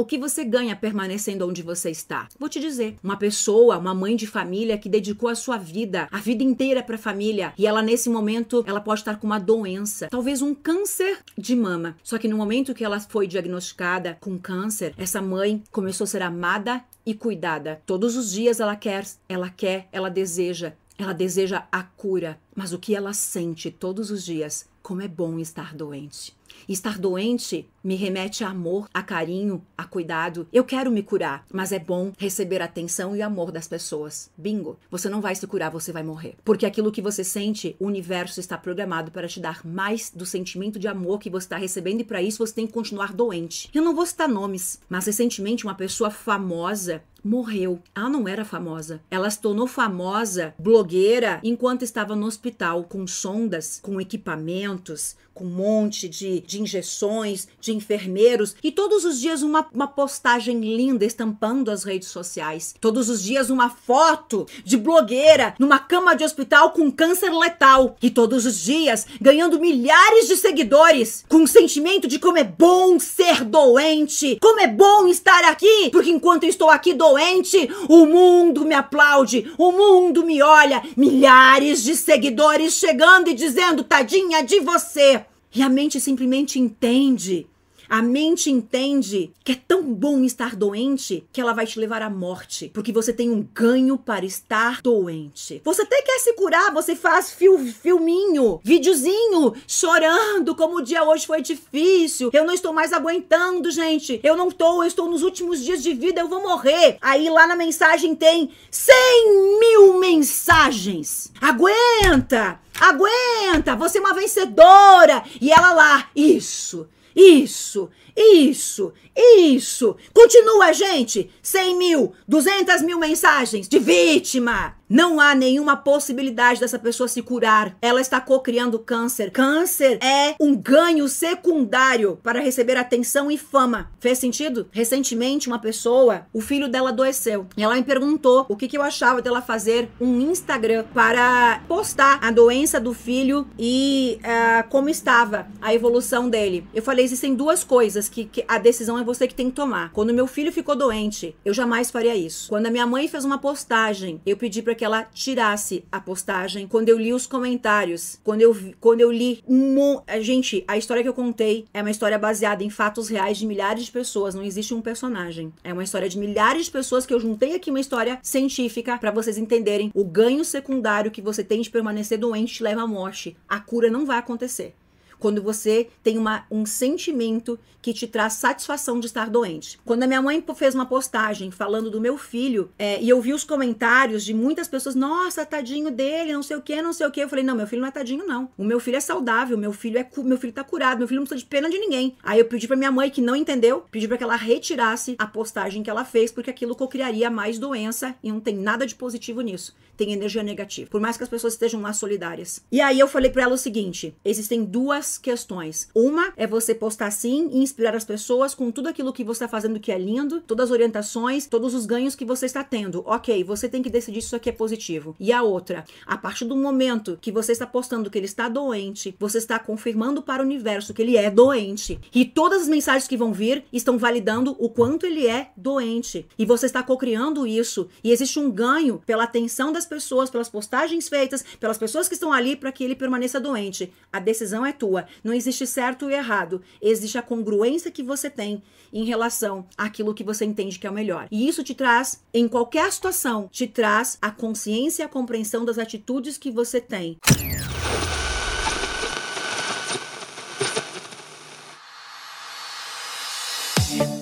O que você ganha permanecendo onde você está? Vou te dizer, uma pessoa, uma mãe de família que dedicou a sua vida, a vida inteira para a família, e ela nesse momento, ela pode estar com uma doença, talvez um câncer de mama. Só que no momento que ela foi diagnosticada com câncer, essa mãe começou a ser amada e cuidada. Todos os dias ela quer, ela quer, ela deseja ela deseja a cura, mas o que ela sente todos os dias? Como é bom estar doente. Estar doente me remete a amor, a carinho, a cuidado. Eu quero me curar, mas é bom receber atenção e amor das pessoas. Bingo. Você não vai se curar, você vai morrer. Porque aquilo que você sente, o universo está programado para te dar mais do sentimento de amor que você está recebendo e para isso você tem que continuar doente. Eu não vou citar nomes, mas recentemente uma pessoa famosa morreu. Ela não era famosa. Ela se tornou famosa, blogueira, enquanto estava no hospital, com sondas, com equipamentos, com um monte de, de injeções, de enfermeiros, e todos os dias uma, uma postagem linda estampando as redes sociais. Todos os dias uma foto de blogueira numa cama de hospital com câncer letal. E todos os dias ganhando milhares de seguidores, com o sentimento de como é bom ser doente, como é bom estar aqui, porque enquanto eu estou aqui doente, o mundo me aplaude, o mundo me olha, milhares de seguidores chegando e dizendo: tadinha de você. E a mente simplesmente entende a mente entende que é tão bom estar doente que ela vai te levar à morte, porque você tem um ganho para estar doente. Você até quer se curar, você faz fil filminho, videozinho, chorando como o dia hoje foi difícil. Eu não estou mais aguentando, gente. Eu não estou, eu estou nos últimos dias de vida, eu vou morrer. Aí lá na mensagem tem 100 mil mensagens. Aguenta! Aguenta! Você é uma vencedora! E ela lá, isso. Isso, isso, isso. Continua, gente. 100 mil, 200 mil mensagens de vítima. Não há nenhuma possibilidade dessa pessoa se curar. Ela está co-criando câncer. Câncer é um ganho secundário para receber atenção e fama. Fez sentido? Recentemente, uma pessoa, o filho dela adoeceu. E ela me perguntou o que, que eu achava dela fazer um Instagram para postar a doença do filho e uh, como estava a evolução dele. Eu falei: existem duas coisas que, que a decisão é você que tem que tomar. Quando meu filho ficou doente, eu jamais faria isso. Quando a minha mãe fez uma postagem, eu pedi para que ela tirasse a postagem. Quando eu li os comentários, quando eu, quando eu li. Um, gente, a história que eu contei é uma história baseada em fatos reais de milhares de pessoas. Não existe um personagem. É uma história de milhares de pessoas que eu juntei aqui uma história científica para vocês entenderem o ganho secundário que você tem de permanecer doente te leva à morte. A cura não vai acontecer quando você tem uma, um sentimento que te traz satisfação de estar doente. Quando a minha mãe fez uma postagem falando do meu filho, é, e eu vi os comentários de muitas pessoas, nossa, tadinho dele, não sei o que, não sei o que. Eu falei, não, meu filho não é tadinho, não. O meu filho é saudável, meu filho é meu filho tá curado, meu filho não precisa de pena de ninguém. Aí eu pedi pra minha mãe, que não entendeu, pedi para que ela retirasse a postagem que ela fez, porque aquilo cocriaria mais doença e não tem nada de positivo nisso. Tem energia negativa. Por mais que as pessoas estejam lá solidárias. E aí eu falei para ela o seguinte: existem duas questões. Uma é você postar sim e inspirar as pessoas com tudo aquilo que você está fazendo que é lindo, todas as orientações, todos os ganhos que você está tendo. Ok, você tem que decidir se isso aqui é positivo. E a outra, a partir do momento que você está postando que ele está doente, você está confirmando para o universo que ele é doente. E todas as mensagens que vão vir estão validando o quanto ele é doente. E você está cocriando isso. E existe um ganho pela atenção das pessoas, pelas postagens feitas, pelas pessoas que estão ali para que ele permaneça doente. A decisão é tua. Não existe certo e errado. Existe a congruência que você tem em relação àquilo que você entende que é o melhor. E isso te traz, em qualquer situação, te traz a consciência e a compreensão das atitudes que você tem.